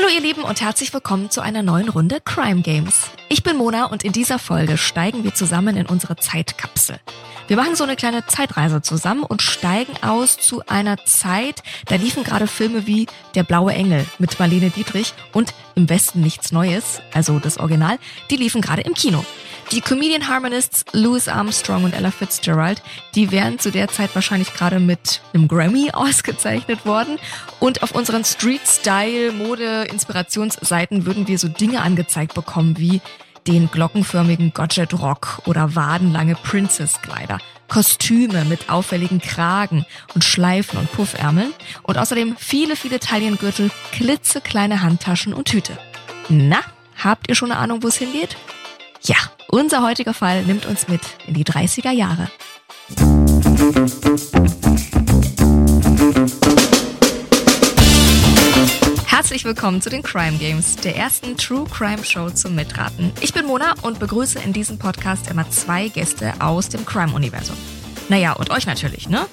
Hallo ihr Lieben und herzlich willkommen zu einer neuen Runde Crime Games. Ich bin Mona und in dieser Folge steigen wir zusammen in unsere Zeitkapsel. Wir machen so eine kleine Zeitreise zusammen und steigen aus zu einer Zeit, da liefen gerade Filme wie Der blaue Engel mit Marlene Dietrich und Im Westen nichts Neues, also das Original, die liefen gerade im Kino. Die Comedian Harmonists Louis Armstrong und Ella Fitzgerald, die wären zu der Zeit wahrscheinlich gerade mit einem Grammy ausgezeichnet worden. Und auf unseren Street-Style, Mode, Inspirationsseiten würden wir so Dinge angezeigt bekommen wie den glockenförmigen Godget Rock oder wadenlange Princess Kleider, Kostüme mit auffälligen Kragen und Schleifen und Puffärmeln und außerdem viele, viele Taillengürtel, klitzekleine Handtaschen und Hüte. Na, habt ihr schon eine Ahnung, wo es hingeht? Ja, unser heutiger Fall nimmt uns mit in die 30er Jahre. Herzlich willkommen zu den Crime Games, der ersten True Crime Show zum Mitraten. Ich bin Mona und begrüße in diesem Podcast immer zwei Gäste aus dem Crime-Universum. Naja, und euch natürlich, ne?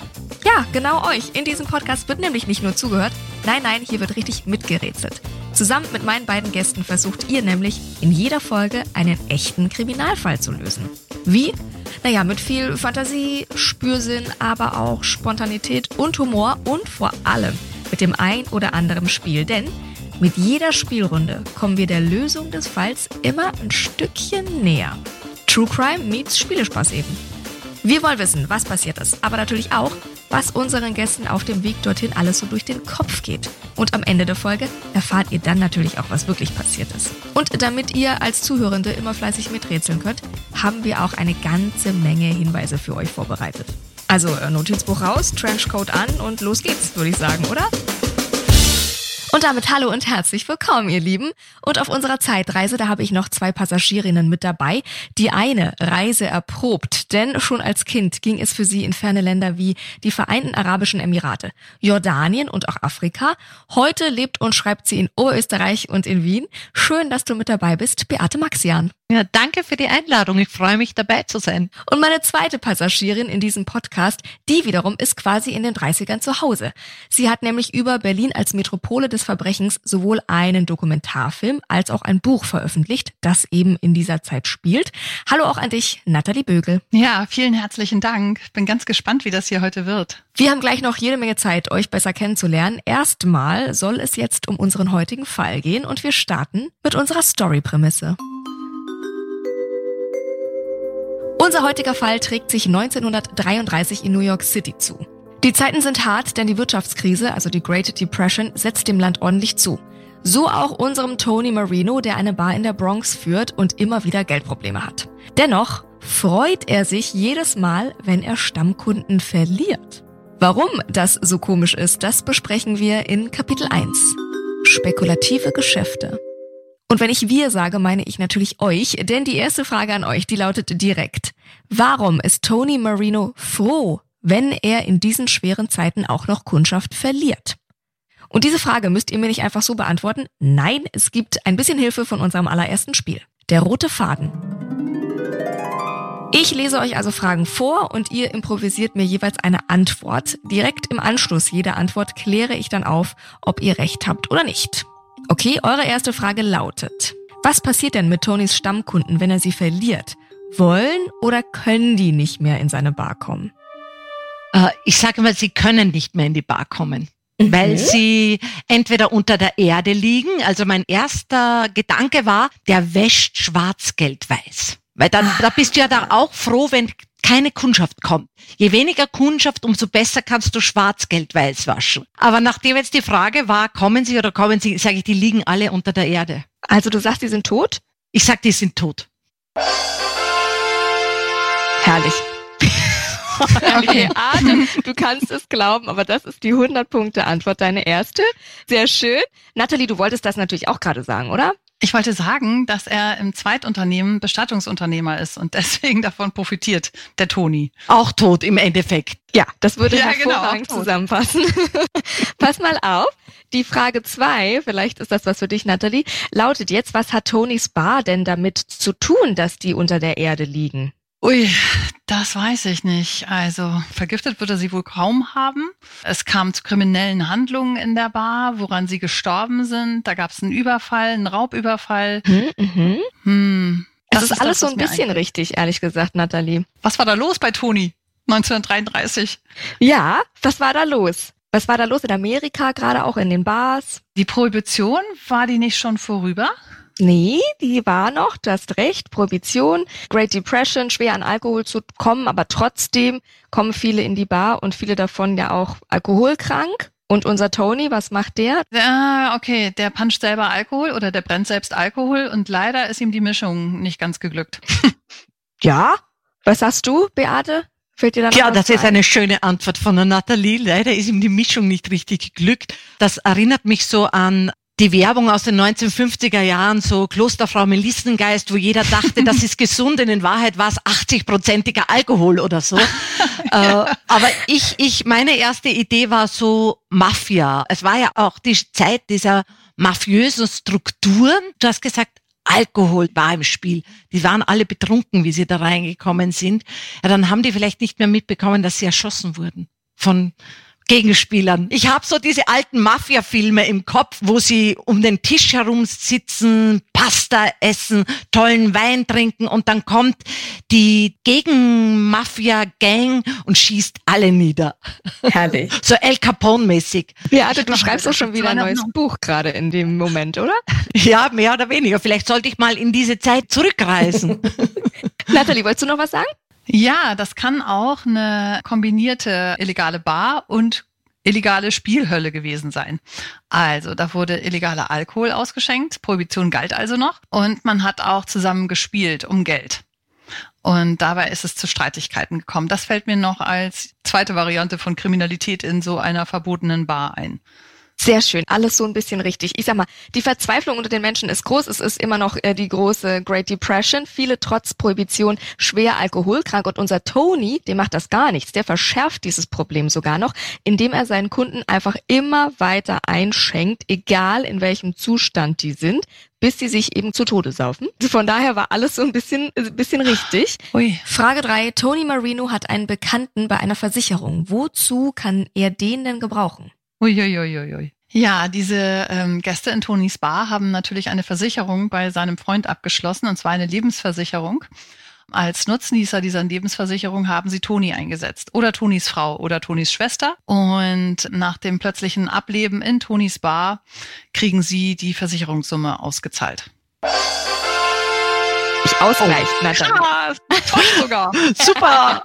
Ja, genau euch. In diesem Podcast wird nämlich nicht nur zugehört, nein, nein, hier wird richtig mitgerätselt. Zusammen mit meinen beiden Gästen versucht ihr nämlich in jeder Folge einen echten Kriminalfall zu lösen. Wie? Naja, mit viel Fantasie, Spürsinn, aber auch Spontanität und Humor und vor allem mit dem ein oder anderen Spiel, denn mit jeder Spielrunde kommen wir der Lösung des Falls immer ein Stückchen näher. True Crime meets Spielespaß eben. Wir wollen wissen, was passiert ist, aber natürlich auch, was unseren Gästen auf dem Weg dorthin alles so durch den Kopf geht. Und am Ende der Folge erfahrt ihr dann natürlich auch, was wirklich passiert ist. Und damit ihr als Zuhörende immer fleißig miträtseln könnt, haben wir auch eine ganze Menge Hinweise für euch vorbereitet. Also äh, Notizbuch raus, Trenchcoat an und los geht's, würde ich sagen, oder? Und damit hallo und herzlich willkommen, ihr Lieben. Und auf unserer Zeitreise, da habe ich noch zwei Passagierinnen mit dabei. Die eine Reise erprobt, denn schon als Kind ging es für sie in ferne Länder wie die Vereinten Arabischen Emirate, Jordanien und auch Afrika. Heute lebt und schreibt sie in Oberösterreich und in Wien. Schön, dass du mit dabei bist, Beate Maxian. Ja, danke für die Einladung. Ich freue mich dabei zu sein. Und meine zweite Passagierin in diesem Podcast, die wiederum ist quasi in den 30ern zu Hause. Sie hat nämlich über Berlin als Metropole des Verbrechens sowohl einen Dokumentarfilm als auch ein Buch veröffentlicht, das eben in dieser Zeit spielt. Hallo auch an dich, Nathalie Bögel. Ja, vielen herzlichen Dank. Bin ganz gespannt, wie das hier heute wird. Wir haben gleich noch jede Menge Zeit, euch besser kennenzulernen. Erstmal soll es jetzt um unseren heutigen Fall gehen und wir starten mit unserer Story-Prämisse. Unser heutiger Fall trägt sich 1933 in New York City zu. Die Zeiten sind hart, denn die Wirtschaftskrise, also die Great Depression, setzt dem Land ordentlich zu. So auch unserem Tony Marino, der eine Bar in der Bronx führt und immer wieder Geldprobleme hat. Dennoch freut er sich jedes Mal, wenn er Stammkunden verliert. Warum das so komisch ist, das besprechen wir in Kapitel 1. Spekulative Geschäfte. Und wenn ich wir sage, meine ich natürlich euch, denn die erste Frage an euch, die lautet direkt. Warum ist Tony Marino froh, wenn er in diesen schweren Zeiten auch noch Kundschaft verliert? Und diese Frage müsst ihr mir nicht einfach so beantworten. Nein, es gibt ein bisschen Hilfe von unserem allerersten Spiel. Der rote Faden. Ich lese euch also Fragen vor und ihr improvisiert mir jeweils eine Antwort. Direkt im Anschluss jeder Antwort kläre ich dann auf, ob ihr recht habt oder nicht. Okay, eure erste Frage lautet, was passiert denn mit Tonys Stammkunden, wenn er sie verliert? Wollen oder können die nicht mehr in seine Bar kommen? Äh, ich sage mal, sie können nicht mehr in die Bar kommen. Mhm. Weil sie entweder unter der Erde liegen, also mein erster Gedanke war, der wäscht Schwarzgeld weiß. Weil dann, da bist du ja da auch froh, wenn keine Kundschaft kommt. Je weniger Kundschaft, umso besser kannst du Schwarzgeld weiß waschen. Aber nachdem jetzt die Frage war, kommen sie oder kommen sie, sage ich, die liegen alle unter der Erde. Also du sagst, die sind tot? Ich sag, die sind tot. Herrlich. Okay, Adam, du kannst es glauben, aber das ist die 100-Punkte-Antwort, deine erste. Sehr schön. Nathalie, du wolltest das natürlich auch gerade sagen, oder? Ich wollte sagen, dass er im Zweitunternehmen Bestattungsunternehmer ist und deswegen davon profitiert, der Toni. Auch tot im Endeffekt. Ja, das würde ja, genau, hervorragend genau, zusammenfassen. Pass mal auf. Die Frage zwei, vielleicht ist das was für dich, Natalie, lautet jetzt, was hat Tonis Bar denn damit zu tun, dass die unter der Erde liegen? Ui, das weiß ich nicht. Also vergiftet wird er sie wohl kaum haben. Es kam zu kriminellen Handlungen in der Bar, woran sie gestorben sind. Da gab es einen Überfall, einen Raubüberfall. Hm, mhm. Hm. Das, das ist alles das, so ein bisschen richtig, ehrlich gesagt, Nathalie. Was war da los bei Toni 1933? Ja, was war da los? Was war da los in Amerika, gerade auch in den Bars? Die Prohibition, war die nicht schon vorüber? Nee, die war noch, du hast recht, Prohibition, Great Depression, schwer an Alkohol zu kommen, aber trotzdem kommen viele in die Bar und viele davon ja auch alkoholkrank. Und unser Tony, was macht der? Ah, okay, der puncht selber Alkohol oder der brennt selbst Alkohol und leider ist ihm die Mischung nicht ganz geglückt. ja? Was sagst du, Beate? Fällt dir da Ja, das ist eine schöne Antwort von der Nathalie. Leider ist ihm die Mischung nicht richtig geglückt. Das erinnert mich so an die Werbung aus den 1950er Jahren, so Klosterfrau Melissengeist, wo jeder dachte, das ist gesund, und in Wahrheit war es 80-prozentiger Alkohol oder so. ja. äh, aber ich, ich, meine erste Idee war so Mafia. Es war ja auch die Zeit dieser mafiösen Strukturen. Du hast gesagt, Alkohol war im Spiel. Die waren alle betrunken, wie sie da reingekommen sind. Ja, dann haben die vielleicht nicht mehr mitbekommen, dass sie erschossen wurden von Gegenspielern. Ich habe so diese alten Mafia-Filme im Kopf, wo sie um den Tisch herum sitzen, Pasta essen, tollen Wein trinken und dann kommt die Gegen-Mafia-Gang und schießt alle nieder. Herrlich. So El Capone-mäßig. Ja, du, du schreibst doch schon wieder ein neues Buch gerade in dem Moment, oder? Ja, mehr oder weniger. Vielleicht sollte ich mal in diese Zeit zurückreisen. Nathalie, wolltest du noch was sagen? Ja, das kann auch eine kombinierte illegale Bar und illegale Spielhölle gewesen sein. Also, da wurde illegaler Alkohol ausgeschenkt, Prohibition galt also noch und man hat auch zusammen gespielt um Geld. Und dabei ist es zu Streitigkeiten gekommen. Das fällt mir noch als zweite Variante von Kriminalität in so einer verbotenen Bar ein. Sehr schön, alles so ein bisschen richtig. Ich sag mal, die Verzweiflung unter den Menschen ist groß. Es ist immer noch äh, die große Great Depression. Viele trotz Prohibition schwer alkoholkrank. Und unser Tony, dem macht das gar nichts. Der verschärft dieses Problem sogar noch, indem er seinen Kunden einfach immer weiter einschenkt, egal in welchem Zustand die sind bis sie sich eben zu Tode saufen. Von daher war alles so ein bisschen, ein bisschen richtig. Ui. Frage drei: Tony Marino hat einen Bekannten bei einer Versicherung. Wozu kann er den denn gebrauchen? Uiuiuiui. Ja, diese ähm, Gäste in Tonys Bar haben natürlich eine Versicherung bei seinem Freund abgeschlossen, und zwar eine Lebensversicherung. Als Nutznießer dieser Lebensversicherung haben sie Toni eingesetzt oder Tonis Frau oder Tonis Schwester. Und nach dem plötzlichen Ableben in Tonis Bar kriegen sie die Versicherungssumme ausgezahlt. Ausgleich, oh. Nathalie. Ja, toll sogar. Super.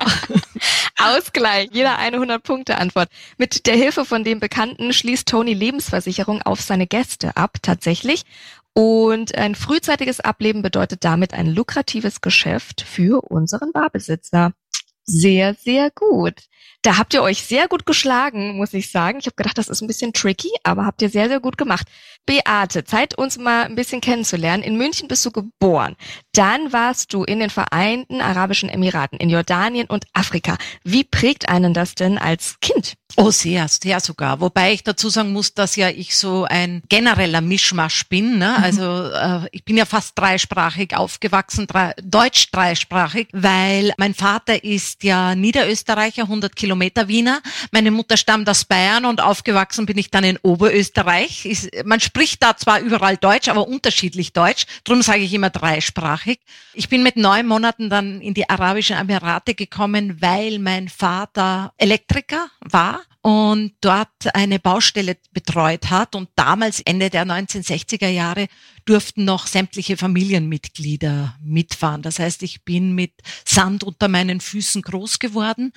Ausgleich, jeder eine 100-Punkte-Antwort. Mit der Hilfe von dem Bekannten schließt Tony Lebensversicherung auf seine Gäste ab, tatsächlich. Und ein frühzeitiges Ableben bedeutet damit ein lukratives Geschäft für unseren Barbesitzer. Sehr, sehr gut. Da habt ihr euch sehr gut geschlagen, muss ich sagen. Ich habe gedacht, das ist ein bisschen tricky, aber habt ihr sehr, sehr gut gemacht. Beate, Zeit uns mal ein bisschen kennenzulernen. In München bist du geboren. Dann warst du in den Vereinten Arabischen Emiraten, in Jordanien und Afrika. Wie prägt einen das denn als Kind? Oh, sehr, sehr sogar. Wobei ich dazu sagen muss, dass ja ich so ein genereller Mischmasch bin. Ne? Mhm. Also äh, ich bin ja fast dreisprachig aufgewachsen, drei, deutsch dreisprachig, weil mein Vater ist ja Niederösterreicher, 100 Kilometer Wiener. Meine Mutter stammt aus Bayern und aufgewachsen bin ich dann in Oberösterreich. Ist, man spricht da zwar überall Deutsch, aber unterschiedlich Deutsch. Darum sage ich immer dreisprachig. Ich bin mit neun Monaten dann in die Arabischen Emirate gekommen, weil mein Vater Elektriker war und dort eine Baustelle betreut hat. Und damals, Ende der 1960er Jahre, durften noch sämtliche Familienmitglieder mitfahren. Das heißt, ich bin mit Sand unter meinen Füßen groß geworden.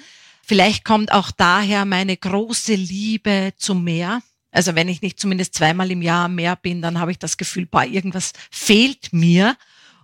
Vielleicht kommt auch daher meine große Liebe zum Meer. Also wenn ich nicht zumindest zweimal im Jahr am Meer bin, dann habe ich das Gefühl, boah, irgendwas fehlt mir.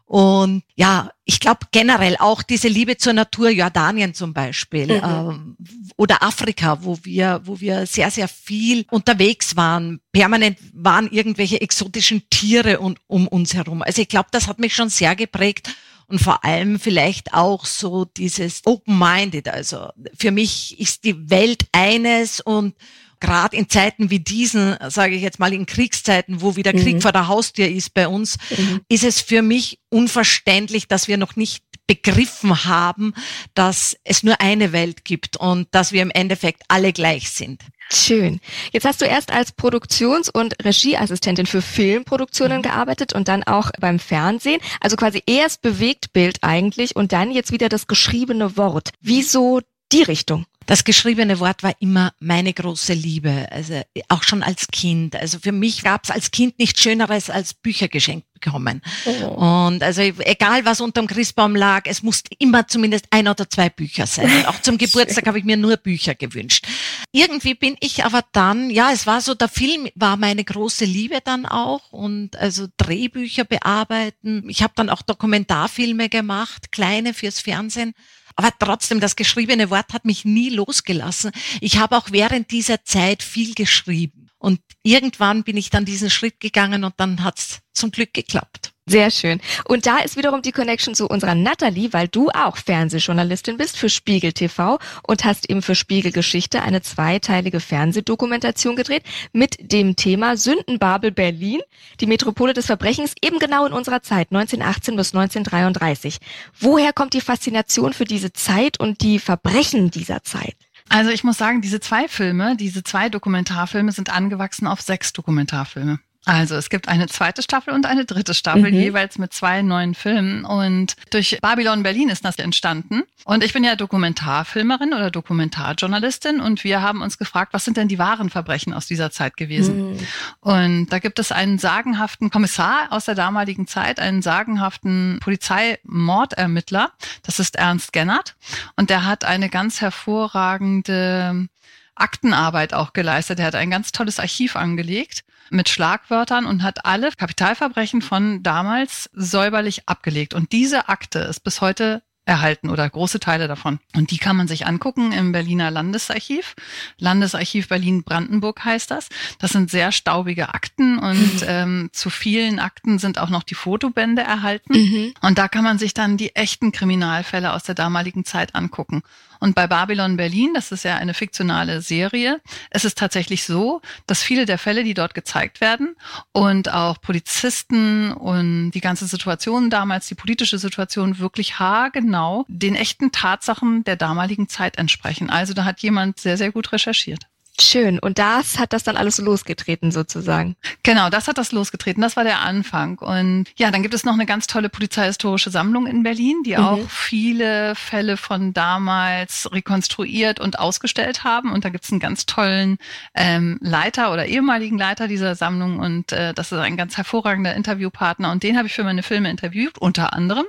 Und ja, ich glaube generell auch diese Liebe zur Natur, Jordanien zum Beispiel mhm. ähm, oder Afrika, wo wir, wo wir sehr, sehr viel unterwegs waren. Permanent waren irgendwelche exotischen Tiere und, um uns herum. Also ich glaube, das hat mich schon sehr geprägt und vor allem vielleicht auch so dieses Open-Minded. Also für mich ist die Welt eines und gerade in Zeiten wie diesen, sage ich jetzt mal in Kriegszeiten, wo wieder Krieg mhm. vor der Haustür ist bei uns, mhm. ist es für mich unverständlich, dass wir noch nicht begriffen haben, dass es nur eine Welt gibt und dass wir im Endeffekt alle gleich sind. Schön. Jetzt hast du erst als Produktions- und Regieassistentin für Filmproduktionen mhm. gearbeitet und dann auch beim Fernsehen. Also quasi erst Bewegtbild eigentlich und dann jetzt wieder das geschriebene Wort. Wieso die Richtung? Das geschriebene Wort war immer meine große Liebe, also auch schon als Kind. Also für mich gab es als Kind nichts Schöneres als Bücher geschenkt bekommen. Oh. Und also egal was unterm Christbaum lag, es musste immer zumindest ein oder zwei Bücher sein. Und auch zum Geburtstag habe ich mir nur Bücher gewünscht. Irgendwie bin ich aber dann, ja, es war so, der Film war meine große Liebe dann auch und also Drehbücher bearbeiten. Ich habe dann auch Dokumentarfilme gemacht, kleine fürs Fernsehen. Aber trotzdem, das geschriebene Wort hat mich nie losgelassen. Ich habe auch während dieser Zeit viel geschrieben. Und irgendwann bin ich dann diesen Schritt gegangen und dann hat's zum Glück geklappt. Sehr schön. Und da ist wiederum die Connection zu unserer Natalie, weil du auch Fernsehjournalistin bist für Spiegel TV und hast eben für Spiegel Geschichte eine zweiteilige Fernsehdokumentation gedreht mit dem Thema Sündenbabel Berlin, die Metropole des Verbrechens, eben genau in unserer Zeit, 1918 bis 1933. Woher kommt die Faszination für diese Zeit und die Verbrechen dieser Zeit? Also ich muss sagen, diese zwei Filme, diese zwei Dokumentarfilme sind angewachsen auf sechs Dokumentarfilme. Also es gibt eine zweite Staffel und eine dritte Staffel, mhm. jeweils mit zwei neuen Filmen. Und durch Babylon Berlin ist das entstanden. Und ich bin ja Dokumentarfilmerin oder Dokumentarjournalistin und wir haben uns gefragt, was sind denn die wahren Verbrechen aus dieser Zeit gewesen? Mhm. Und da gibt es einen sagenhaften Kommissar aus der damaligen Zeit, einen sagenhaften Polizeimordermittler. Das ist Ernst Gennert. Und der hat eine ganz hervorragende Aktenarbeit auch geleistet. Er hat ein ganz tolles Archiv angelegt mit Schlagwörtern und hat alle Kapitalverbrechen von damals säuberlich abgelegt. Und diese Akte ist bis heute erhalten oder große Teile davon. Und die kann man sich angucken im Berliner Landesarchiv. Landesarchiv Berlin-Brandenburg heißt das. Das sind sehr staubige Akten und ähm, zu vielen Akten sind auch noch die Fotobände erhalten. Mhm. Und da kann man sich dann die echten Kriminalfälle aus der damaligen Zeit angucken. Und bei Babylon Berlin, das ist ja eine fiktionale Serie, es ist tatsächlich so, dass viele der Fälle, die dort gezeigt werden und auch Polizisten und die ganze Situation damals, die politische Situation wirklich haargenau den echten Tatsachen der damaligen Zeit entsprechen. Also da hat jemand sehr, sehr gut recherchiert. Schön. Und das hat das dann alles losgetreten sozusagen. Genau, das hat das losgetreten. Das war der Anfang. Und ja, dann gibt es noch eine ganz tolle polizeihistorische Sammlung in Berlin, die mhm. auch viele Fälle von damals rekonstruiert und ausgestellt haben. Und da gibt es einen ganz tollen ähm, Leiter oder ehemaligen Leiter dieser Sammlung. Und äh, das ist ein ganz hervorragender Interviewpartner. Und den habe ich für meine Filme interviewt, unter anderem,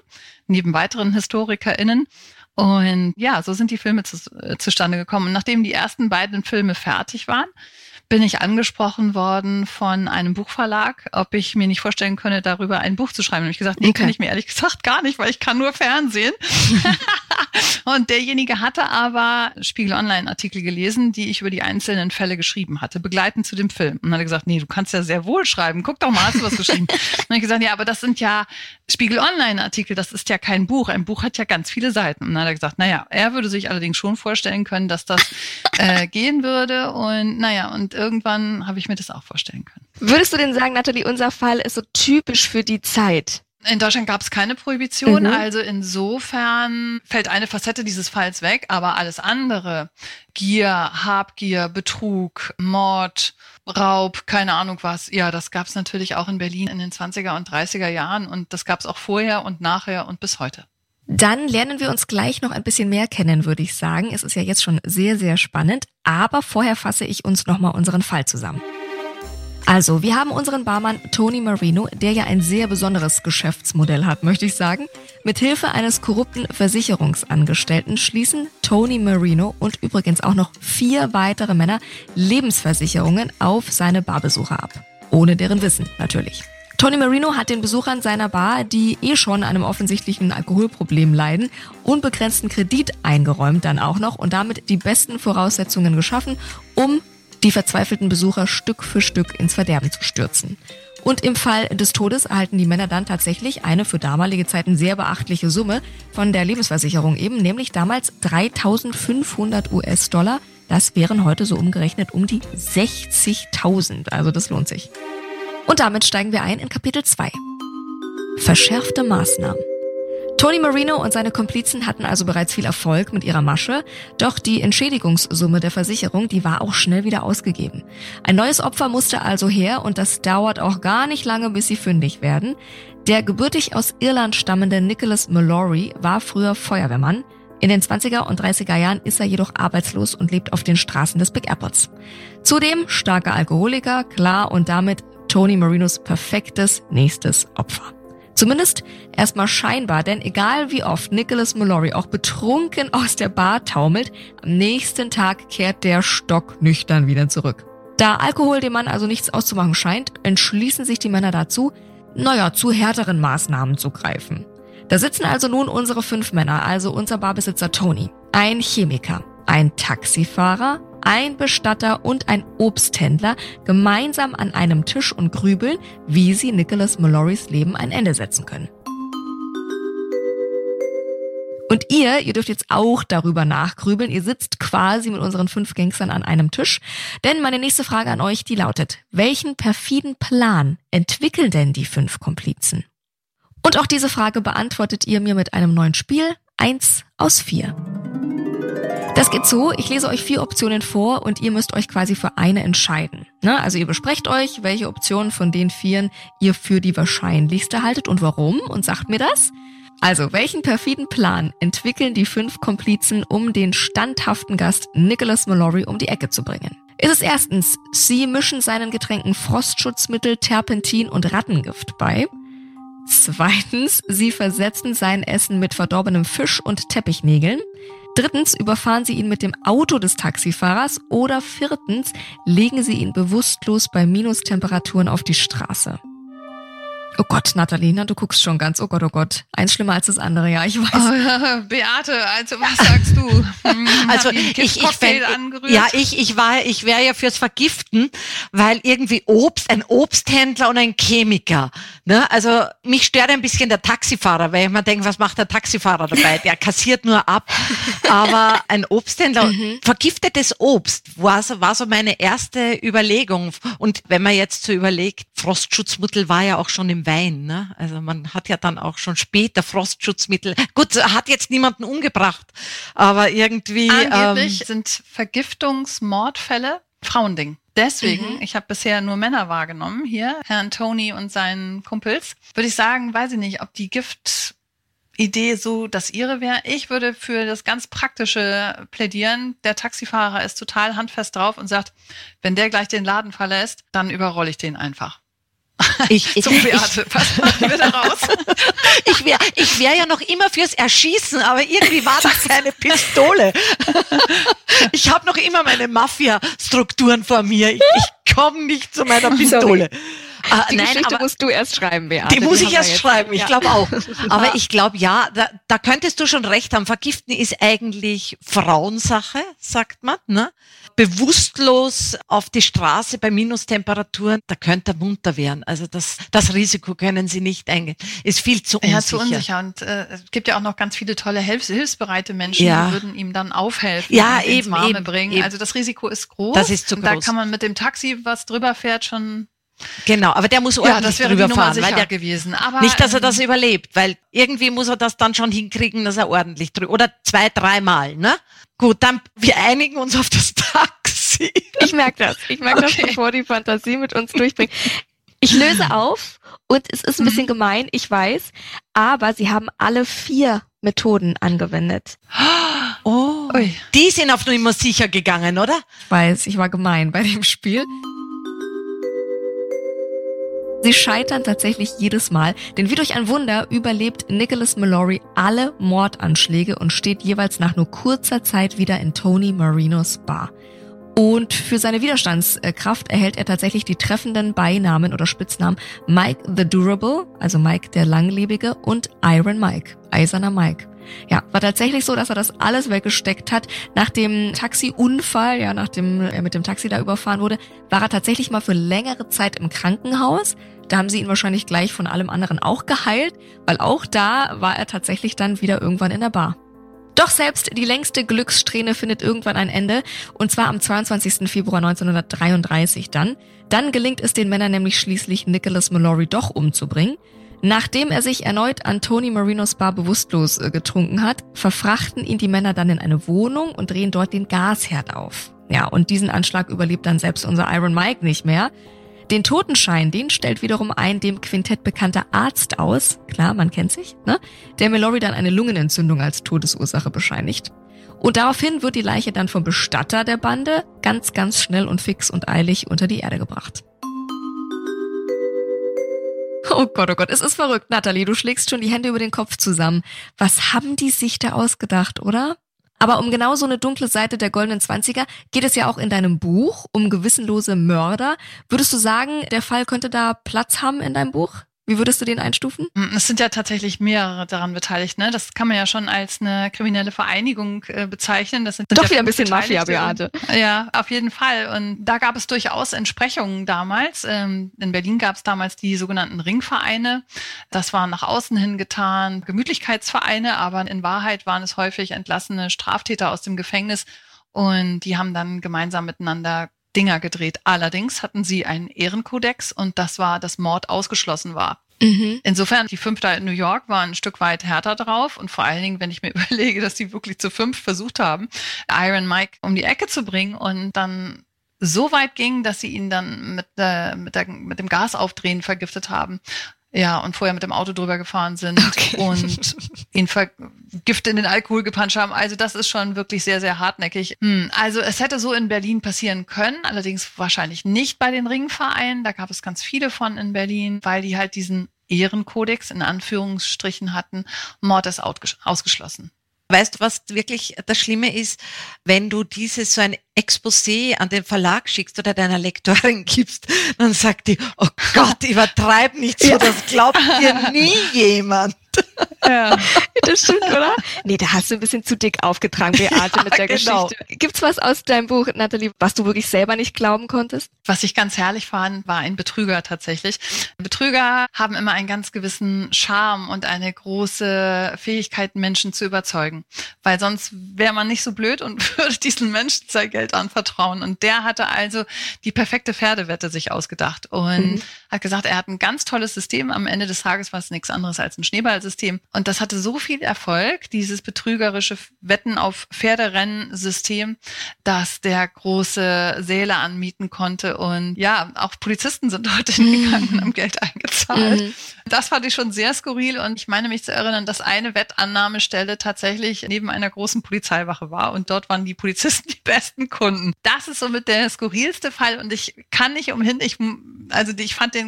neben weiteren HistorikerInnen. Und ja, so sind die Filme zu, äh, zustande gekommen. Und nachdem die ersten beiden Filme fertig waren, bin ich angesprochen worden von einem Buchverlag, ob ich mir nicht vorstellen könne, darüber ein Buch zu schreiben. Und ich gesagt, nee, okay. kann ich mir ehrlich gesagt gar nicht, weil ich kann nur Fernsehen. und derjenige hatte aber Spiegel Online Artikel gelesen, die ich über die einzelnen Fälle geschrieben hatte, begleitend zu dem Film. Und dann hat er gesagt, nee, du kannst ja sehr wohl schreiben. Guck doch mal, hast du was geschrieben? und ich gesagt, ja, aber das sind ja Spiegel Online Artikel, das ist ja kein Buch. Ein Buch hat ja ganz viele Seiten. Und dann hat er gesagt, naja, er würde sich allerdings schon vorstellen können, dass das äh, gehen würde. Und naja, und irgendwann habe ich mir das auch vorstellen können. Würdest du denn sagen, Nathalie, unser Fall ist so typisch für die Zeit? In Deutschland gab es keine Prohibition, mhm. also insofern fällt eine Facette dieses Falls weg, aber alles andere, Gier, Habgier, Betrug, Mord, Raub, keine Ahnung was, ja, das gab es natürlich auch in Berlin in den 20er und 30er Jahren und das gab es auch vorher und nachher und bis heute. Dann lernen wir uns gleich noch ein bisschen mehr kennen, würde ich sagen. Es ist ja jetzt schon sehr, sehr spannend. Aber vorher fasse ich uns nochmal unseren Fall zusammen. Also, wir haben unseren Barmann Tony Marino, der ja ein sehr besonderes Geschäftsmodell hat, möchte ich sagen. Mit Hilfe eines korrupten Versicherungsangestellten schließen Tony Marino und übrigens auch noch vier weitere Männer Lebensversicherungen auf seine Barbesucher ab. Ohne deren Wissen, natürlich. Tony Marino hat den Besuchern seiner Bar, die eh schon an einem offensichtlichen Alkoholproblem leiden, unbegrenzten Kredit eingeräumt dann auch noch und damit die besten Voraussetzungen geschaffen, um die verzweifelten Besucher Stück für Stück ins Verderben zu stürzen. Und im Fall des Todes erhalten die Männer dann tatsächlich eine für damalige Zeiten sehr beachtliche Summe von der Lebensversicherung eben, nämlich damals 3500 US-Dollar. Das wären heute so umgerechnet um die 60.000. Also das lohnt sich. Und damit steigen wir ein in Kapitel 2. Verschärfte Maßnahmen. Tony Marino und seine Komplizen hatten also bereits viel Erfolg mit ihrer Masche, doch die Entschädigungssumme der Versicherung, die war auch schnell wieder ausgegeben. Ein neues Opfer musste also her und das dauert auch gar nicht lange, bis sie fündig werden. Der gebürtig aus Irland stammende Nicholas Mallory war früher Feuerwehrmann. In den 20er und 30er Jahren ist er jedoch arbeitslos und lebt auf den Straßen des Big Apples. Zudem starker Alkoholiker, klar und damit Tony Marinos perfektes nächstes Opfer. Zumindest erstmal scheinbar, denn egal wie oft Nicholas Mallory auch betrunken aus der Bar taumelt, am nächsten Tag kehrt der Stock nüchtern wieder zurück. Da Alkohol dem Mann also nichts auszumachen scheint, entschließen sich die Männer dazu, naja, zu härteren Maßnahmen zu greifen. Da sitzen also nun unsere fünf Männer, also unser Barbesitzer Tony, ein Chemiker, ein Taxifahrer, ein Bestatter und ein Obsthändler gemeinsam an einem Tisch und grübeln, wie sie Nicholas Mallorys Leben ein Ende setzen können. Und ihr, ihr dürft jetzt auch darüber nachgrübeln. Ihr sitzt quasi mit unseren fünf Gangstern an einem Tisch. Denn meine nächste Frage an euch, die lautet, welchen perfiden Plan entwickeln denn die fünf Komplizen? Und auch diese Frage beantwortet ihr mir mit einem neuen Spiel. Eins aus vier. Das geht so, ich lese euch vier Optionen vor und ihr müsst euch quasi für eine entscheiden. Ne? Also ihr besprecht euch, welche Option von den vieren ihr für die wahrscheinlichste haltet und warum und sagt mir das. Also, welchen perfiden Plan entwickeln die fünf Komplizen, um den standhaften Gast Nicholas Mallory um die Ecke zu bringen? Ist es erstens, sie mischen seinen Getränken Frostschutzmittel, Terpentin und Rattengift bei? Zweitens, sie versetzen sein Essen mit verdorbenem Fisch und Teppichnägeln. Drittens überfahren Sie ihn mit dem Auto des Taxifahrers oder viertens legen Sie ihn bewusstlos bei Minustemperaturen auf die Straße. Oh Gott, Nathalina, du guckst schon ganz, oh Gott, oh Gott. Eins schlimmer als das andere, ja, ich weiß. Oh, Beate, also was sagst du? Hm, also ich, ich, fänd, ja, ich, ich war, ich wäre ja fürs Vergiften, weil irgendwie Obst, ein Obsthändler und ein Chemiker. Ne? Also mich stört ein bisschen der Taxifahrer, weil ich mir denke, was macht der Taxifahrer dabei? Der kassiert nur ab. Aber ein Obsthändler, mhm. vergiftetes Obst war so, war so meine erste Überlegung. Und wenn man jetzt so überlegt, Frostschutzmittel war ja auch schon im Wein. Ne? Also man hat ja dann auch schon später Frostschutzmittel. Gut, hat jetzt niemanden umgebracht, aber irgendwie. Angeblich ähm, sind Vergiftungsmordfälle Frauending. Deswegen, mhm. ich habe bisher nur Männer wahrgenommen hier, Herrn Tony und seinen Kumpels. Würde ich sagen, weiß ich nicht, ob die Giftidee so das ihre wäre. Ich würde für das ganz Praktische plädieren. Der Taxifahrer ist total handfest drauf und sagt, wenn der gleich den Laden verlässt, dann überrolle ich den einfach. Ich, ich, Zum Beate, pass mal wieder raus. ich wäre ich wär ja noch immer fürs Erschießen, aber irgendwie war das keine Pistole. Ich habe noch immer meine Mafia-Strukturen vor mir. Ich, ich komme nicht zu meiner Pistole. Ah, die nein, Geschichte aber, musst du erst schreiben, Beate. Die muss die ich erst schreiben, ich glaube auch. Aber ich glaube, ja, da, da könntest du schon recht haben. Vergiften ist eigentlich Frauensache, sagt man. Ne? bewusstlos auf die Straße bei Minustemperaturen, da könnte er munter werden. Also das, das Risiko können Sie nicht eingehen. Ist viel zu unsicher. Ja, zu unsicher. Und äh, es gibt ja auch noch ganz viele tolle Hilfs hilfsbereite Menschen, ja. die würden ihm dann aufhelfen ja, und eben, ins Warme eben, bringen. Eben. Also das Risiko ist groß. Das ist zu groß. Da kann man mit dem Taxi, was drüber fährt, schon Genau, aber der muss ordentlich ja, das wäre drüber fahren, weil der gewesen. Aber, nicht, dass er das ähm, überlebt, weil irgendwie muss er das dann schon hinkriegen, dass er ordentlich drüber oder zwei, dreimal, ne? Gut, dann wir einigen uns auf das Taxi. Ich merke das. Ich merke okay. das, bevor die Fantasie mit uns durchbringt. Ich löse auf und es ist ein bisschen mhm. gemein, ich weiß, aber sie haben alle vier Methoden angewendet. Oh, Ui. die sind auf Nummer sicher gegangen, oder? Ich weiß, ich war gemein bei dem Spiel. Sie scheitern tatsächlich jedes Mal, denn wie durch ein Wunder überlebt Nicholas Mallory alle Mordanschläge und steht jeweils nach nur kurzer Zeit wieder in Tony Marinos Bar. Und für seine Widerstandskraft erhält er tatsächlich die treffenden Beinamen oder Spitznamen Mike the Durable, also Mike der Langlebige und Iron Mike, Eiserner Mike. Ja, war tatsächlich so, dass er das alles weggesteckt hat. Nach dem Taxiunfall, ja, nachdem er mit dem Taxi da überfahren wurde, war er tatsächlich mal für längere Zeit im Krankenhaus. Da haben sie ihn wahrscheinlich gleich von allem anderen auch geheilt, weil auch da war er tatsächlich dann wieder irgendwann in der Bar. Doch selbst die längste Glückssträhne findet irgendwann ein Ende, und zwar am 22. Februar 1933 dann. Dann gelingt es den Männern nämlich schließlich, Nicholas Mallory doch umzubringen. Nachdem er sich erneut an Tony Marinos Bar bewusstlos äh, getrunken hat, verfrachten ihn die Männer dann in eine Wohnung und drehen dort den Gasherd auf. Ja, und diesen Anschlag überlebt dann selbst unser Iron Mike nicht mehr. Den Totenschein, den stellt wiederum ein dem Quintett bekannter Arzt aus, klar, man kennt sich, ne? der Mallory dann eine Lungenentzündung als Todesursache bescheinigt. Und daraufhin wird die Leiche dann vom Bestatter der Bande ganz, ganz schnell und fix und eilig unter die Erde gebracht. Oh Gott, oh Gott, es ist verrückt, Natalie. Du schlägst schon die Hände über den Kopf zusammen. Was haben die sich da ausgedacht, oder? Aber um genau so eine dunkle Seite der goldenen Zwanziger geht es ja auch in deinem Buch um gewissenlose Mörder. Würdest du sagen, der Fall könnte da Platz haben in deinem Buch? Wie würdest du den einstufen? Hm, es sind ja tatsächlich mehrere daran beteiligt. Ne? Das kann man ja schon als eine kriminelle Vereinigung äh, bezeichnen. Das sind doch ja wieder ein bisschen Mafia, Beate. Ja, auf jeden Fall. Und da gab es durchaus Entsprechungen damals. Ähm, in Berlin gab es damals die sogenannten Ringvereine. Das waren nach außen hin getan Gemütlichkeitsvereine, aber in Wahrheit waren es häufig entlassene Straftäter aus dem Gefängnis. Und die haben dann gemeinsam miteinander Dinger gedreht. Allerdings hatten sie einen Ehrenkodex und das war, dass Mord ausgeschlossen war. Mhm. Insofern, die fünf da in New York waren ein Stück weit härter drauf und vor allen Dingen, wenn ich mir überlege, dass sie wirklich zu fünf versucht haben, Iron Mike um die Ecke zu bringen und dann so weit ging, dass sie ihn dann mit, äh, mit, der, mit dem Gasaufdrehen vergiftet haben. Ja, und vorher mit dem Auto drüber gefahren sind okay. und ihn Gift in den Alkohol gepanscht haben. Also das ist schon wirklich sehr, sehr hartnäckig. Hm, also es hätte so in Berlin passieren können, allerdings wahrscheinlich nicht bei den Ringvereinen. Da gab es ganz viele von in Berlin, weil die halt diesen Ehrenkodex in Anführungsstrichen hatten. Mord ist ausgeschlossen. Weißt du, was wirklich das Schlimme ist, wenn du dieses so ein Exposé an den Verlag schickst oder deiner Lektorin gibst, dann sagt die, oh Gott, übertreib nicht so, das glaubt dir nie jemand. Ja. Das stimmt, oder? Nee, da hast du ein bisschen zu dick aufgetragen, Beate, ja, mit der genau. Geschichte. Gibt's was aus deinem Buch, Nathalie, was du wirklich selber nicht glauben konntest? Was ich ganz herrlich fand, war ein Betrüger tatsächlich. Betrüger haben immer einen ganz gewissen Charme und eine große Fähigkeit, Menschen zu überzeugen. Weil sonst wäre man nicht so blöd und würde diesen Menschen sein Geld anvertrauen. Und der hatte also die perfekte Pferdewette sich ausgedacht und mhm. Hat gesagt, er hat ein ganz tolles System. Am Ende des Tages war es nichts anderes als ein Schneeballsystem. Und das hatte so viel Erfolg, dieses betrügerische Wetten auf Pferderennensystem, dass der große Säle anmieten konnte. Und ja, auch Polizisten sind dort hingegangen und haben Geld eingezahlt. Mhm. Das fand ich schon sehr skurril und ich meine mich zu erinnern, dass eine Wettannahmestelle tatsächlich neben einer großen Polizeiwache war und dort waren die Polizisten die besten Kunden. Das ist somit der skurrilste Fall und ich kann nicht umhin, ich, also ich fand den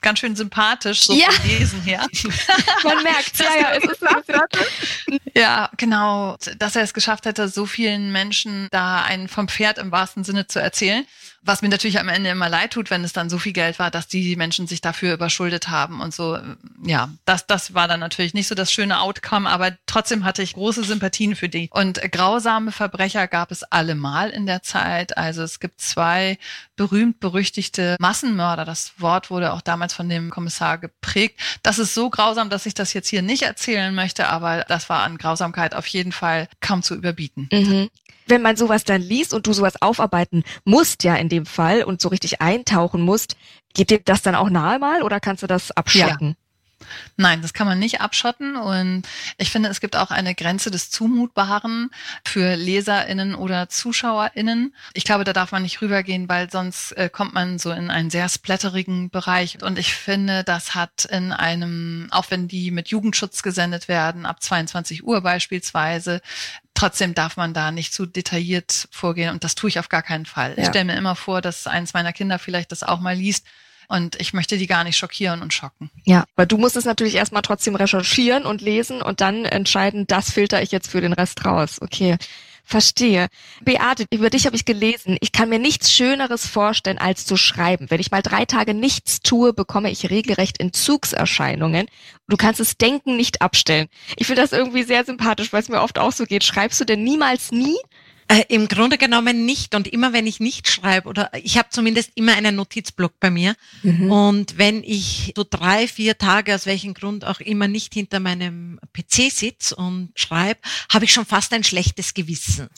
ganz schön sympathisch, so ja. vom Lesen her. Man merkt, ja, ja, es ist ja, genau, dass er es geschafft hätte, so vielen Menschen da einen vom Pferd im wahrsten Sinne zu erzählen. Was mir natürlich am Ende immer leid tut, wenn es dann so viel Geld war, dass die Menschen sich dafür überschuldet haben und so. Ja, das, das war dann natürlich nicht so das schöne Outcome, aber trotzdem hatte ich große Sympathien für die. Und grausame Verbrecher gab es allemal in der Zeit. Also es gibt zwei berühmt berüchtigte Massenmörder. Das Wort wurde auch damals von dem Kommissar geprägt. Das ist so grausam, dass ich das jetzt hier nicht erzählen möchte, aber das war an Grausamkeit auf jeden Fall kaum zu überbieten. Mhm wenn man sowas dann liest und du sowas aufarbeiten musst ja in dem Fall und so richtig eintauchen musst, geht dir das dann auch nahe mal oder kannst du das abschotten? Ja. Nein, das kann man nicht abschotten. Und ich finde, es gibt auch eine Grenze des Zumutbaren für LeserInnen oder ZuschauerInnen. Ich glaube, da darf man nicht rübergehen, weil sonst äh, kommt man so in einen sehr splatterigen Bereich. Und ich finde, das hat in einem, auch wenn die mit Jugendschutz gesendet werden, ab 22 Uhr beispielsweise, Trotzdem darf man da nicht zu detailliert vorgehen und das tue ich auf gar keinen Fall. Ja. Ich stelle mir immer vor, dass eins meiner Kinder vielleicht das auch mal liest und ich möchte die gar nicht schockieren und schocken. Ja, aber du musst es natürlich erstmal trotzdem recherchieren und lesen und dann entscheiden, das filter ich jetzt für den Rest raus. Okay. Verstehe. Beate, über dich habe ich gelesen. Ich kann mir nichts Schöneres vorstellen, als zu schreiben. Wenn ich mal drei Tage nichts tue, bekomme ich regelrecht Entzugserscheinungen. Du kannst das Denken nicht abstellen. Ich finde das irgendwie sehr sympathisch, weil es mir oft auch so geht. Schreibst du denn niemals nie? Äh, Im Grunde genommen nicht. Und immer wenn ich nicht schreibe, oder ich habe zumindest immer einen Notizblock bei mir. Mhm. Und wenn ich so drei, vier Tage, aus welchem Grund auch immer, nicht hinter meinem PC sitze und schreibe, habe ich schon fast ein schlechtes Gewissen.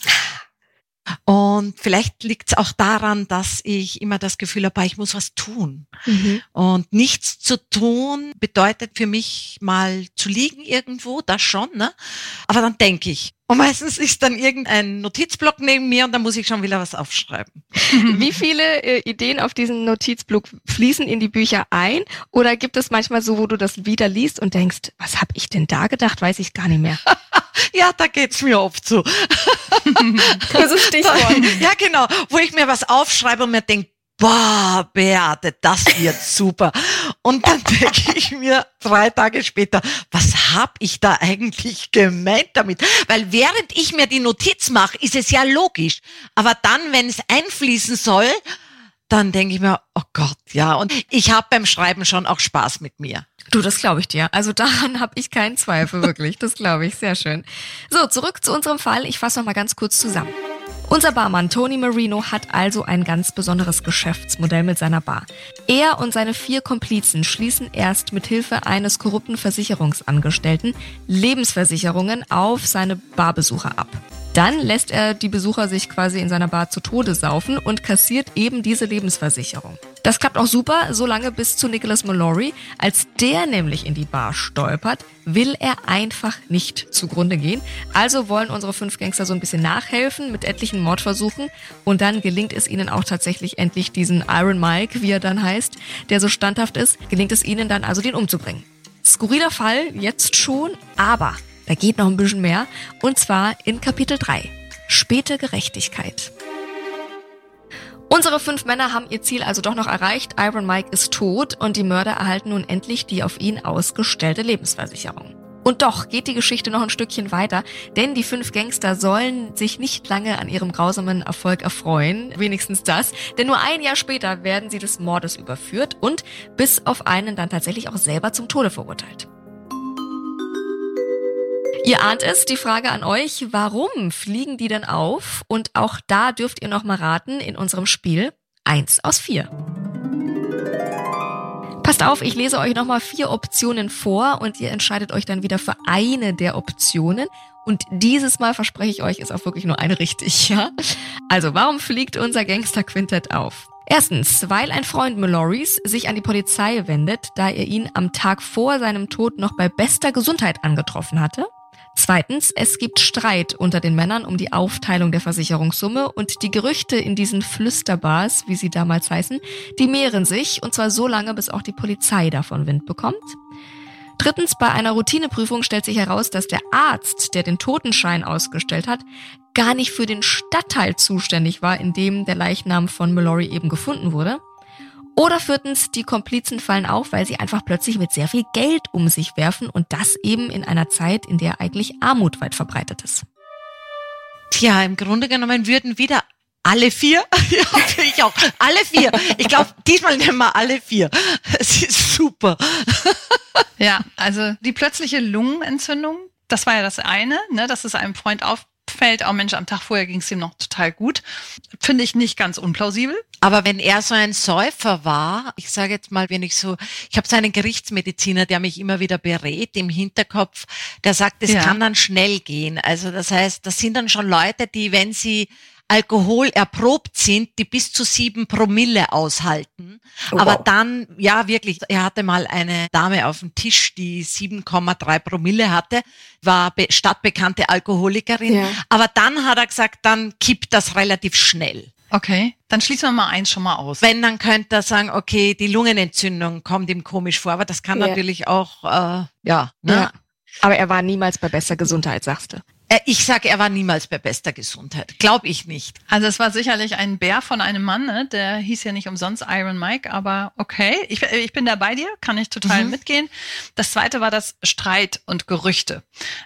Und vielleicht liegt es auch daran, dass ich immer das Gefühl habe, ich muss was tun. Mhm. Und nichts zu tun bedeutet für mich mal zu liegen irgendwo, das schon, ne? Aber dann denke ich. Und meistens ist dann irgendein Notizblock neben mir und dann muss ich schon wieder was aufschreiben. Wie viele äh, Ideen auf diesen Notizblock fließen in die Bücher ein? Oder gibt es manchmal so, wo du das wieder liest und denkst, was habe ich denn da gedacht, weiß ich gar nicht mehr? ja, da geht's mir oft so. also Stichwort. Ja, genau, wo ich mir was aufschreibe und mir denke, boah, Beate, das wird super. Und dann denke ich mir drei Tage später, was hab ich da eigentlich gemeint damit? Weil während ich mir die Notiz mache, ist es ja logisch. Aber dann, wenn es einfließen soll, dann denke ich mir, oh Gott, ja. Und ich habe beim Schreiben schon auch Spaß mit mir. Du, das glaube ich dir. Also daran habe ich keinen Zweifel, wirklich. Das glaube ich. Sehr schön. So, zurück zu unserem Fall. Ich fasse noch mal ganz kurz zusammen. Unser Barmann Tony Marino hat also ein ganz besonderes Geschäftsmodell mit seiner Bar. Er und seine vier Komplizen schließen erst mit Hilfe eines korrupten Versicherungsangestellten Lebensversicherungen auf seine Barbesucher ab. Dann lässt er die Besucher sich quasi in seiner Bar zu Tode saufen und kassiert eben diese Lebensversicherung. Das klappt auch super, solange bis zu Nicholas Mallory. Als der nämlich in die Bar stolpert, will er einfach nicht zugrunde gehen. Also wollen unsere fünf Gangster so ein bisschen nachhelfen mit etlichen Mordversuchen und dann gelingt es ihnen auch tatsächlich endlich diesen Iron Mike, wie er dann heißt, der so standhaft ist, gelingt es ihnen dann also den umzubringen. Skurriler Fall, jetzt schon, aber da geht noch ein bisschen mehr. Und zwar in Kapitel 3. Späte Gerechtigkeit. Unsere fünf Männer haben ihr Ziel also doch noch erreicht. Iron Mike ist tot und die Mörder erhalten nun endlich die auf ihn ausgestellte Lebensversicherung. Und doch geht die Geschichte noch ein Stückchen weiter, denn die fünf Gangster sollen sich nicht lange an ihrem grausamen Erfolg erfreuen, wenigstens das, denn nur ein Jahr später werden sie des Mordes überführt und bis auf einen dann tatsächlich auch selber zum Tode verurteilt. Ihr ahnt es, die Frage an euch, warum fliegen die denn auf? Und auch da dürft ihr noch mal raten in unserem Spiel eins aus vier. Passt auf, ich lese euch nochmal vier Optionen vor und ihr entscheidet euch dann wieder für eine der Optionen. Und dieses Mal verspreche ich euch, ist auch wirklich nur eine richtig, ja? Also, warum fliegt unser Gangster-Quintett auf? Erstens, weil ein Freund Mallory's sich an die Polizei wendet, da er ihn am Tag vor seinem Tod noch bei bester Gesundheit angetroffen hatte. Zweitens, es gibt Streit unter den Männern um die Aufteilung der Versicherungssumme und die Gerüchte in diesen Flüsterbars, wie sie damals heißen, die mehren sich und zwar so lange, bis auch die Polizei davon Wind bekommt. Drittens, bei einer Routineprüfung stellt sich heraus, dass der Arzt, der den Totenschein ausgestellt hat, gar nicht für den Stadtteil zuständig war, in dem der Leichnam von Mallory eben gefunden wurde. Oder viertens, die Komplizen fallen auf, weil sie einfach plötzlich mit sehr viel Geld um sich werfen und das eben in einer Zeit, in der eigentlich Armut weit verbreitet ist. Tja, im Grunde genommen würden wieder alle vier, ja, ich auch, alle vier. Ich glaube, diesmal nehmen wir alle vier. Es ist super. Ja, also die plötzliche Lungenentzündung, das war ja das eine, ne, dass es einem Freund auf, fällt, oh Mensch, am Tag vorher ging es ihm noch total gut. Finde ich nicht ganz unplausibel. Aber wenn er so ein Säufer war, ich sage jetzt mal, wenn ich so, ich habe so einen Gerichtsmediziner, der mich immer wieder berät im Hinterkopf, der sagt, es ja. kann dann schnell gehen. Also das heißt, das sind dann schon Leute, die, wenn sie Alkohol erprobt sind, die bis zu sieben Promille aushalten. Oh, Aber wow. dann, ja wirklich, er hatte mal eine Dame auf dem Tisch, die 7,3 Promille hatte, war stadtbekannte Alkoholikerin. Ja. Aber dann hat er gesagt, dann kippt das relativ schnell. Okay, dann schließen wir mal eins schon mal aus. Wenn, dann könnte er sagen, okay, die Lungenentzündung kommt ihm komisch vor, aber das kann ja. natürlich auch, äh, ja, ne? ja. Aber er war niemals bei bester Gesundheit, sagst du. Äh, ich sage, er war niemals bei bester Gesundheit. Glaube ich nicht. Also es war sicherlich ein Bär von einem Mann, ne? der hieß ja nicht umsonst Iron Mike, aber okay, ich, ich bin da bei dir, kann ich total mhm. mitgehen. Das zweite war das Streit und Gerüchte.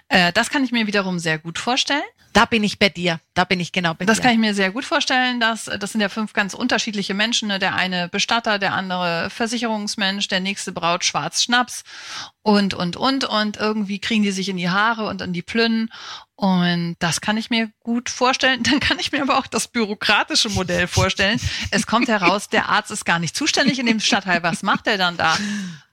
Äh, das kann ich mir wiederum sehr gut vorstellen. Da bin ich bei dir. Da bin ich genau bei das dir. Das kann ich mir sehr gut vorstellen. Dass, das sind ja fünf ganz unterschiedliche Menschen. Ne? Der eine Bestatter, der andere Versicherungsmensch, der nächste braut Schwarz Schnaps. und, und, und, und irgendwie kriegen die sich in die Haare und in die Plünnen. Und das kann ich mir gut vorstellen. Dann kann ich mir aber auch das bürokratische Modell vorstellen. Es kommt heraus, der Arzt ist gar nicht zuständig in dem Stadtteil. Was macht er dann da?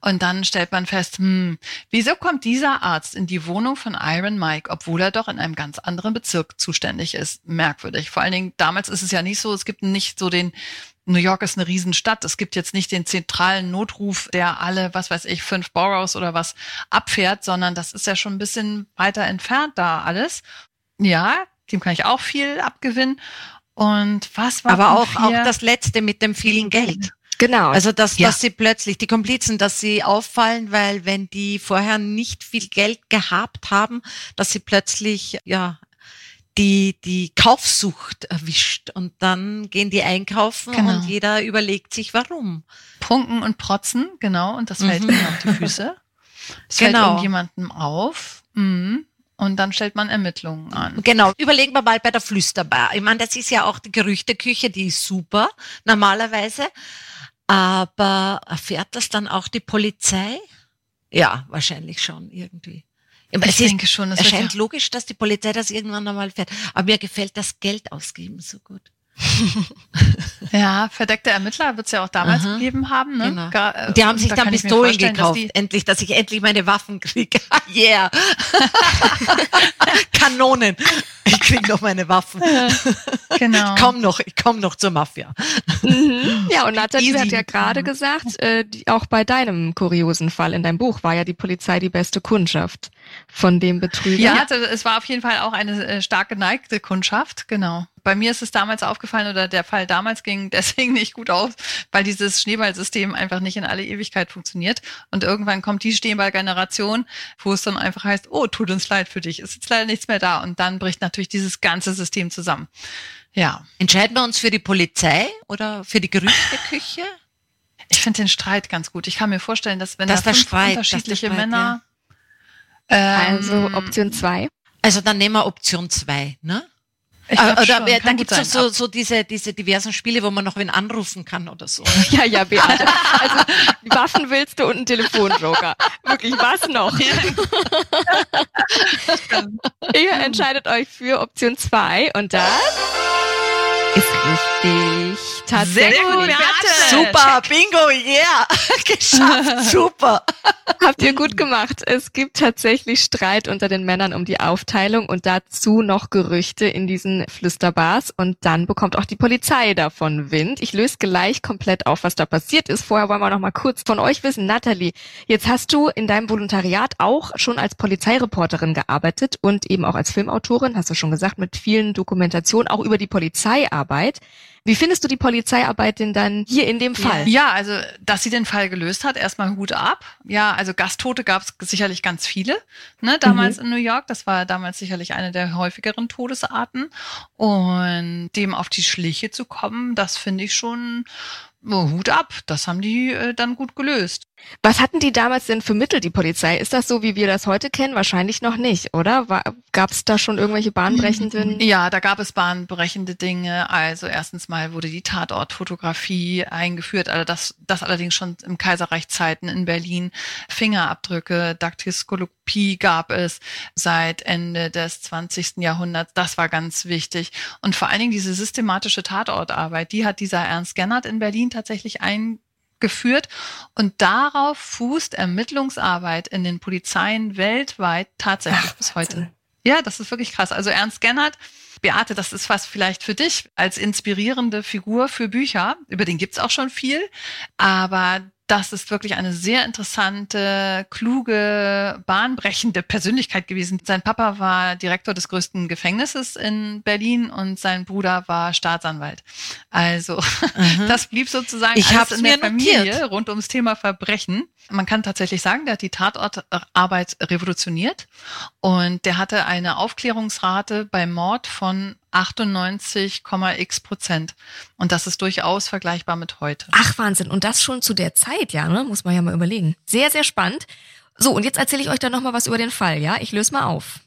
Und dann stellt man fest, hm, wieso kommt dieser Arzt in die Wohnung von Iron Mike, obwohl er doch in einem ganz anderen Bezirk zuständig ist? Merkwürdig. Vor allen Dingen, damals ist es ja nicht so, es gibt nicht so den New York ist eine Riesenstadt. Es gibt jetzt nicht den zentralen Notruf, der alle, was weiß ich, fünf Boroughs oder was abfährt, sondern das ist ja schon ein bisschen weiter entfernt da alles. Ja, dem kann ich auch viel abgewinnen. Und was war Aber auch, auch das letzte mit dem vielen Geld. Genau. Also dass, ja. dass sie plötzlich, die Komplizen, dass sie auffallen, weil wenn die vorher nicht viel Geld gehabt haben, dass sie plötzlich ja die, die Kaufsucht erwischt und dann gehen die einkaufen genau. und jeder überlegt sich warum. Prunken und protzen, genau, und das fällt mhm. ihnen auf die Füße. Es genau. fällt irgendjemandem auf. Mhm. Und dann stellt man Ermittlungen an. Genau. Überlegen wir mal bei der Flüsterbar. Ich meine, das ist ja auch die Gerüchteküche, die ist super, normalerweise. Aber erfährt das dann auch die Polizei? Ja, wahrscheinlich schon irgendwie. Ich denke schon, es erscheint ja logisch, dass die Polizei das irgendwann einmal fährt. Aber mir gefällt das Geld ausgeben so gut. ja, verdeckte Ermittler wird es ja auch damals Aha, gegeben haben. Ne? Genau. Gar, äh, die haben sich da dann Pistolen gekauft, dass endlich, dass ich endlich meine Waffen kriege. yeah. Kanonen. Ich kriege noch meine Waffen. genau. Ich komme noch, ich komme noch zur Mafia. Mhm. Ja, und Nathalie hat ja gerade gesagt, äh, die, auch bei deinem kuriosen Fall in deinem Buch war ja die Polizei die beste Kundschaft von dem Betrüger. Ja, also es war auf jeden Fall auch eine äh, stark geneigte Kundschaft, genau. Bei mir ist es damals aufgefallen oder der Fall damals ging deswegen nicht gut auf, weil dieses Schneeballsystem einfach nicht in alle Ewigkeit funktioniert. Und irgendwann kommt die Schneeballgeneration, wo es dann einfach heißt, oh, tut uns leid für dich, ist jetzt leider nichts mehr da. Und dann bricht natürlich dieses ganze System zusammen. Ja. Entscheiden wir uns für die Polizei oder für die Gerüchteküche? Ich finde den Streit ganz gut. Ich kann mir vorstellen, dass wenn das da fünf Streit, unterschiedliche Streit, Männer ja also ähm, Option zwei. Also dann nehmen wir Option zwei, ne? Ich äh, oder schon, dann gibt es so, so diese, diese diversen Spiele, wo man noch wen anrufen kann oder so. ja, ja, Beate. Also Waffen willst du und einen Telefonjoker. Wirklich, was noch? Ihr entscheidet euch für Option zwei und das ist richtig. Tatsächlich. Sehr gut, Super, Bingo, yeah. Geschafft, super. Habt ihr gut gemacht. Es gibt tatsächlich Streit unter den Männern um die Aufteilung und dazu noch Gerüchte in diesen Flüsterbars und dann bekommt auch die Polizei davon Wind. Ich löse gleich komplett auf, was da passiert ist. Vorher wollen wir noch mal kurz von euch wissen. Natalie, jetzt hast du in deinem Volontariat auch schon als Polizeireporterin gearbeitet und eben auch als Filmautorin, hast du schon gesagt, mit vielen Dokumentationen auch über die Polizeiarbeit. Wie findest du die Polizeiarbeit denn dann hier in dem Fall? Ja, also, dass sie den Fall gelöst hat, erstmal Hut ab. Ja, also Gasttote gab es sicherlich ganz viele, ne, damals mhm. in New York. Das war damals sicherlich eine der häufigeren Todesarten. Und dem auf die Schliche zu kommen, das finde ich schon Hut ab, das haben die äh, dann gut gelöst. Was hatten die damals denn für Mittel, die Polizei? Ist das so, wie wir das heute kennen? Wahrscheinlich noch nicht, oder? Gab es da schon irgendwelche bahnbrechenden? Ja, da gab es bahnbrechende Dinge. Also erstens mal wurde die Tatortfotografie eingeführt, also das, das allerdings schon im Kaiserreich Zeiten in Berlin. Fingerabdrücke, Daktyskopie gab es seit Ende des 20. Jahrhunderts. Das war ganz wichtig. Und vor allen Dingen diese systematische Tatortarbeit, die hat dieser Ernst Gennert in Berlin tatsächlich eingeführt. Und darauf fußt Ermittlungsarbeit in den Polizeien weltweit tatsächlich Ach, bis heute. Ja, das ist wirklich krass. Also Ernst Gennert, Beate, das ist was vielleicht für dich als inspirierende Figur für Bücher. Über den gibt's auch schon viel. Aber das ist wirklich eine sehr interessante, kluge, bahnbrechende Persönlichkeit gewesen. Sein Papa war Direktor des größten Gefängnisses in Berlin und sein Bruder war Staatsanwalt. Also mhm. das blieb sozusagen ich alles in der Familie notiert. rund ums Thema Verbrechen. Man kann tatsächlich sagen, der hat die Tatortarbeit revolutioniert und der hatte eine Aufklärungsrate beim Mord von 98,x Prozent. Und das ist durchaus vergleichbar mit heute. Ach Wahnsinn. Und das schon zu der Zeit, ja, ne? Muss man ja mal überlegen. Sehr, sehr spannend. So, und jetzt erzähle ich euch dann nochmal was über den Fall, ja? Ich löse mal auf.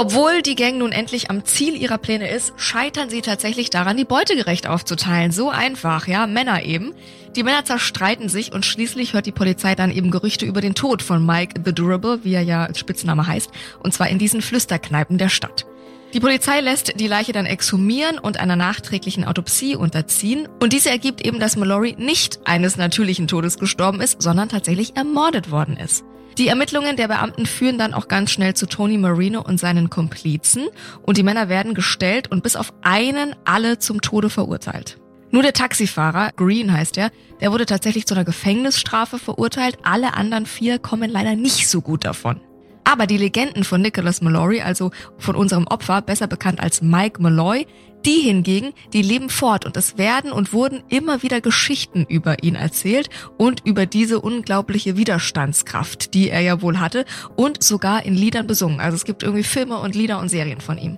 Obwohl die Gang nun endlich am Ziel ihrer Pläne ist, scheitern sie tatsächlich daran, die Beute gerecht aufzuteilen. So einfach, ja, Männer eben. Die Männer zerstreiten sich und schließlich hört die Polizei dann eben Gerüchte über den Tod von Mike the Durable, wie er ja als Spitzname heißt, und zwar in diesen Flüsterkneipen der Stadt. Die Polizei lässt die Leiche dann exhumieren und einer nachträglichen Autopsie unterziehen und diese ergibt eben, dass Mallory nicht eines natürlichen Todes gestorben ist, sondern tatsächlich ermordet worden ist. Die Ermittlungen der Beamten führen dann auch ganz schnell zu Tony Marino und seinen Komplizen und die Männer werden gestellt und bis auf einen alle zum Tode verurteilt. Nur der Taxifahrer, Green heißt er, der wurde tatsächlich zu einer Gefängnisstrafe verurteilt. Alle anderen vier kommen leider nicht so gut davon. Aber die Legenden von Nicholas Mallory, also von unserem Opfer, besser bekannt als Mike Malloy, die hingegen, die leben fort und es werden und wurden immer wieder Geschichten über ihn erzählt und über diese unglaubliche Widerstandskraft, die er ja wohl hatte und sogar in Liedern besungen. Also es gibt irgendwie Filme und Lieder und Serien von ihm.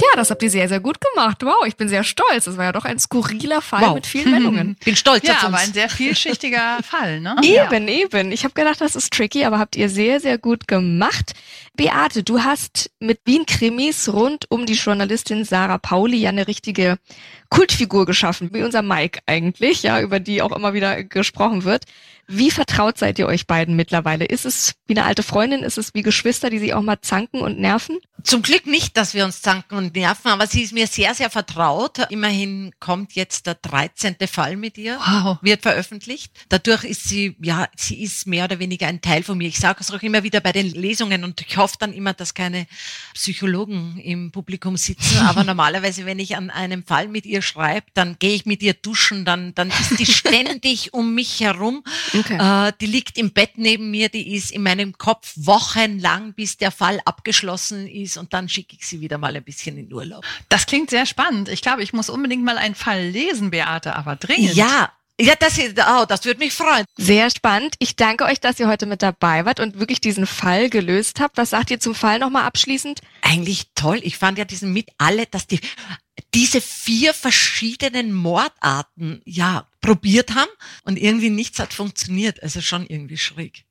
Ja, das habt ihr sehr, sehr gut gemacht. Wow, ich bin sehr stolz. Das war ja doch ein skurriler Fall wow. mit vielen Wendungen. bin stolz ja, auf uns. aber ein sehr vielschichtiger Fall, ne? Eben, ja. eben. Ich habe gedacht, das ist tricky, aber habt ihr sehr, sehr gut gemacht. Beate, du hast mit Wien-Krimis rund um die Journalistin Sarah Pauli ja eine richtige Kultfigur geschaffen, wie unser Mike eigentlich, ja, über die auch immer wieder gesprochen wird. Wie vertraut seid ihr euch beiden mittlerweile? Ist es wie eine alte Freundin? Ist es wie Geschwister, die sich auch mal zanken und nerven? Zum Glück nicht, dass wir uns zanken und nerven, aber sie ist mir sehr, sehr vertraut. Immerhin kommt jetzt der 13. Fall mit ihr, wow. wird veröffentlicht. Dadurch ist sie, ja, sie ist mehr oder weniger ein Teil von mir. Ich sage es auch immer wieder bei den Lesungen und ich hoffe dann immer, dass keine Psychologen im Publikum sitzen. Aber normalerweise, wenn ich an einem Fall mit ihr schreibe, dann gehe ich mit ihr duschen, dann, dann ist die ständig um mich herum. Okay. Äh, die liegt im Bett neben mir, die ist in meinem Kopf wochenlang, bis der Fall abgeschlossen ist und dann schicke ich sie wieder mal ein bisschen in Urlaub. Das klingt sehr spannend. Ich glaube, ich muss unbedingt mal einen Fall lesen, Beate, aber dringend. Ja, ja, das, oh, das würde mich freuen. Sehr spannend. Ich danke euch, dass ihr heute mit dabei wart und wirklich diesen Fall gelöst habt. Was sagt ihr zum Fall nochmal abschließend? Eigentlich toll. Ich fand ja diesen mit alle, dass die diese vier verschiedenen Mordarten ja probiert haben und irgendwie nichts hat funktioniert. Also schon irgendwie schräg.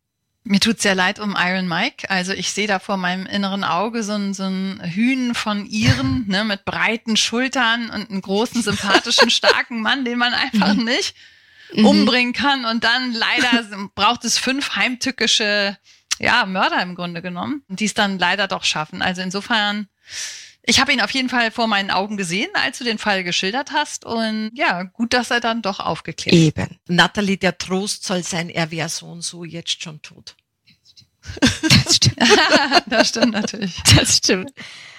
Mir tut sehr leid um Iron Mike. Also ich sehe da vor meinem inneren Auge so ein, so ein Hühn von Iren ne, mit breiten Schultern und einen großen, sympathischen, starken Mann, den man einfach mhm. nicht mhm. umbringen kann. Und dann leider braucht es fünf heimtückische ja, Mörder im Grunde genommen, die es dann leider doch schaffen. Also insofern ich habe ihn auf jeden Fall vor meinen Augen gesehen, als du den Fall geschildert hast. Und ja, gut, dass er dann doch aufgeklärt ist. Eben. Natalie, der Trost soll sein, er wäre so und so jetzt schon tot. Das stimmt. das stimmt natürlich. Das stimmt.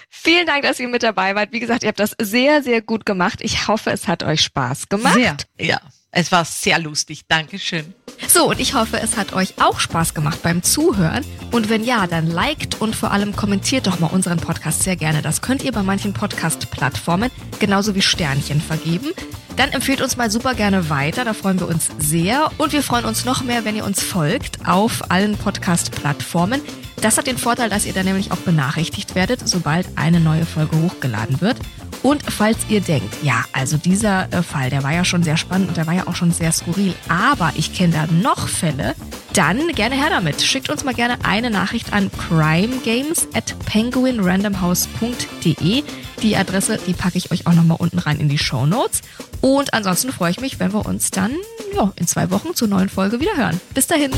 Vielen Dank, dass ihr mit dabei wart. Wie gesagt, ihr habt das sehr, sehr gut gemacht. Ich hoffe, es hat euch Spaß gemacht. Sehr. Ja. Es war sehr lustig. Dankeschön. So, und ich hoffe, es hat euch auch Spaß gemacht beim Zuhören. Und wenn ja, dann liked und vor allem kommentiert doch mal unseren Podcast sehr gerne. Das könnt ihr bei manchen Podcast-Plattformen genauso wie Sternchen vergeben. Dann empfehlt uns mal super gerne weiter, da freuen wir uns sehr. Und wir freuen uns noch mehr, wenn ihr uns folgt auf allen Podcast-Plattformen. Das hat den Vorteil, dass ihr dann nämlich auch benachrichtigt werdet, sobald eine neue Folge hochgeladen wird. Und falls ihr denkt, ja, also dieser äh, Fall, der war ja schon sehr spannend und der war ja auch schon sehr skurril, aber ich kenne da noch Fälle, dann gerne her damit. Schickt uns mal gerne eine Nachricht an crimegames at penguinrandomhouse.de. Die Adresse, die packe ich euch auch nochmal unten rein in die Show Notes. Und ansonsten freue ich mich, wenn wir uns dann ja, in zwei Wochen zur neuen Folge wieder hören. Bis dahin.